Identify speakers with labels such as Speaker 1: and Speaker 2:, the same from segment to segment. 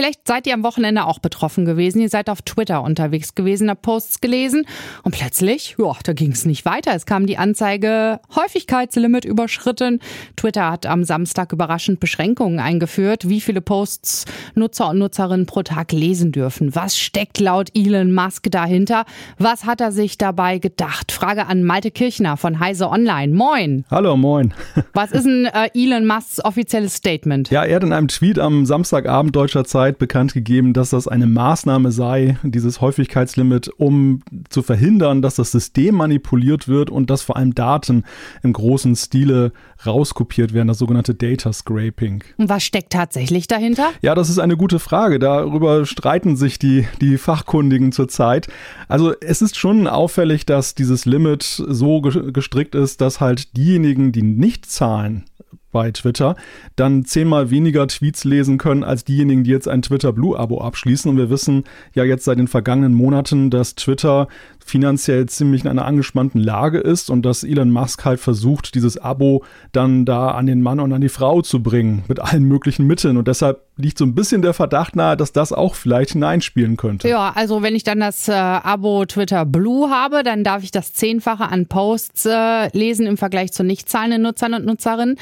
Speaker 1: Vielleicht seid ihr am Wochenende auch betroffen gewesen. Ihr seid auf Twitter unterwegs gewesen, habt Posts gelesen und plötzlich, ja, da ging es nicht weiter. Es kam die Anzeige Häufigkeitslimit überschritten. Twitter hat am Samstag überraschend Beschränkungen eingeführt, wie viele Posts Nutzer und Nutzerinnen pro Tag lesen dürfen. Was steckt laut Elon Musk dahinter? Was hat er sich dabei gedacht? Frage an Malte Kirchner von Heise Online. Moin.
Speaker 2: Hallo, moin.
Speaker 1: Was ist ein äh, Elon Musks offizielles Statement?
Speaker 2: Ja, er hat in einem Tweet am Samstagabend deutscher Zeit Zeit bekannt gegeben, dass das eine Maßnahme sei, dieses Häufigkeitslimit, um zu verhindern, dass das System manipuliert wird und dass vor allem Daten im großen Stile rauskopiert werden, das sogenannte Data Scraping.
Speaker 1: Und was steckt tatsächlich dahinter?
Speaker 2: Ja, das ist eine gute Frage. Darüber streiten sich die, die Fachkundigen zurzeit. Also es ist schon auffällig, dass dieses Limit so gestrickt ist, dass halt diejenigen, die nicht zahlen, bei Twitter, dann zehnmal weniger Tweets lesen können als diejenigen, die jetzt ein Twitter Blue-Abo abschließen. Und wir wissen ja jetzt seit den vergangenen Monaten, dass Twitter finanziell ziemlich in einer angespannten Lage ist und dass Elon Musk halt versucht, dieses Abo dann da an den Mann und an die Frau zu bringen mit allen möglichen Mitteln. Und deshalb liegt so ein bisschen der Verdacht nahe, dass das auch vielleicht hineinspielen könnte.
Speaker 1: Ja, also wenn ich dann das äh, Abo Twitter Blue habe, dann darf ich das Zehnfache an Posts äh, lesen im Vergleich zu nicht zahlenden Nutzern und Nutzerinnen.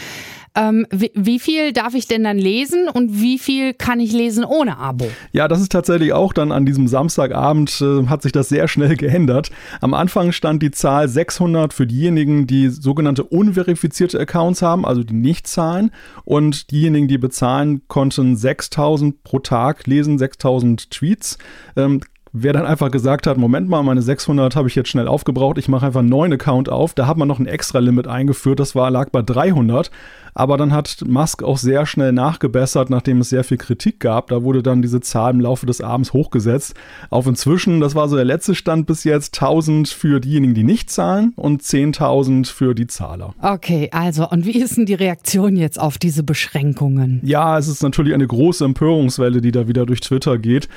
Speaker 1: Ähm, wie, wie, viel darf ich denn dann lesen und wie viel kann ich lesen ohne Abo?
Speaker 2: Ja, das ist tatsächlich auch dann an diesem Samstagabend äh, hat sich das sehr schnell geändert. Am Anfang stand die Zahl 600 für diejenigen, die sogenannte unverifizierte Accounts haben, also die nicht zahlen und diejenigen, die bezahlen, konnten 6000 pro Tag lesen, 6000 Tweets. Ähm, Wer dann einfach gesagt hat, Moment mal, meine 600 habe ich jetzt schnell aufgebraucht, ich mache einfach einen neuen Account auf, da hat man noch ein extra Limit eingeführt, das war lag bei 300. Aber dann hat Musk auch sehr schnell nachgebessert, nachdem es sehr viel Kritik gab. Da wurde dann diese Zahl im Laufe des Abends hochgesetzt. Auf inzwischen, das war so der letzte Stand bis jetzt, 1000 für diejenigen, die nicht zahlen und 10.000 für die Zahler.
Speaker 1: Okay, also und wie ist denn die Reaktion jetzt auf diese Beschränkungen?
Speaker 2: Ja, es ist natürlich eine große Empörungswelle, die da wieder durch Twitter geht,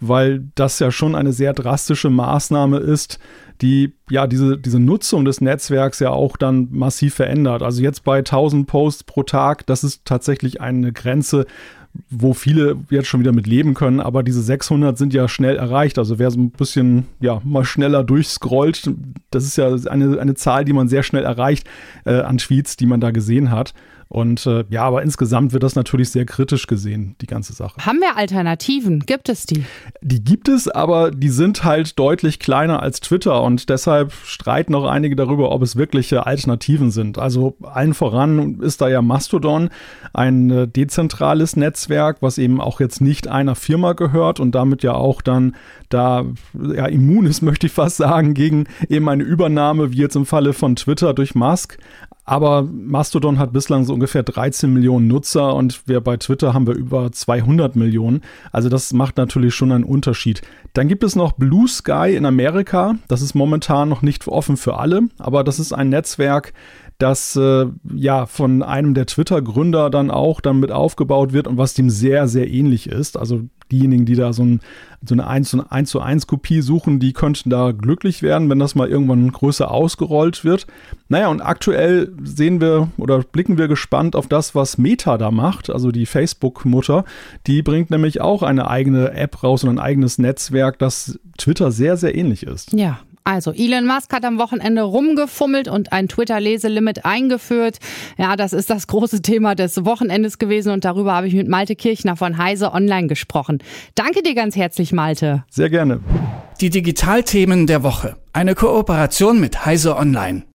Speaker 2: weil das ja schon eine sehr drastische Maßnahme ist, die ja diese, diese Nutzung des Netzwerks ja auch dann massiv verändert. Also jetzt bei 1000 Posts pro Tag, das ist tatsächlich eine Grenze, wo viele jetzt schon wieder mit leben können, aber diese 600 sind ja schnell erreicht. Also wer so ein bisschen, ja, mal schneller durchscrollt, das ist ja eine, eine Zahl, die man sehr schnell erreicht äh, an Tweets, die man da gesehen hat. Und äh, ja, aber insgesamt wird das natürlich sehr kritisch gesehen, die ganze Sache.
Speaker 1: Haben wir Alternativen? Gibt es die?
Speaker 2: Die gibt es, aber die sind halt deutlich kleiner als Twitter und deshalb streiten auch einige darüber, ob es wirkliche Alternativen sind. Also allen voran ist da ja Mastodon, ein äh, dezentrales Netzwerk, was eben auch jetzt nicht einer Firma gehört und damit ja auch dann da ja, immun ist, möchte ich fast sagen, gegen eben eine Übernahme, wie jetzt im Falle von Twitter durch Musk. Aber Mastodon hat bislang so ungefähr 13 Millionen Nutzer und wir bei Twitter haben wir über 200 Millionen. Also das macht natürlich schon einen Unterschied. Dann gibt es noch Blue Sky in Amerika. Das ist momentan noch nicht offen für alle, aber das ist ein Netzwerk, das äh, ja von einem der Twitter-Gründer dann auch dann mit aufgebaut wird und was dem sehr, sehr ähnlich ist. Also diejenigen, die da so, ein, so eine 1 zu 1, zu 1 Kopie suchen, die könnten da glücklich werden, wenn das mal irgendwann größer ausgerollt wird. Naja, und aktuell sehen wir oder blicken wir gespannt auf das, was Meta da macht, also die Facebook-Mutter. Die bringt nämlich auch eine eigene App raus und ein eigenes Netzwerk, das Twitter sehr, sehr ähnlich ist.
Speaker 1: Ja, also Elon Musk hat am Wochenende rumgefummelt und ein Twitter-Leselimit eingeführt. Ja, das ist das große Thema des Wochenendes gewesen und darüber habe ich mit Malte Kirchner von Heise Online gesprochen. Danke dir ganz herzlich, Malte.
Speaker 2: Sehr gerne.
Speaker 3: Die Digitalthemen der Woche. Eine Kooperation mit Heise Online.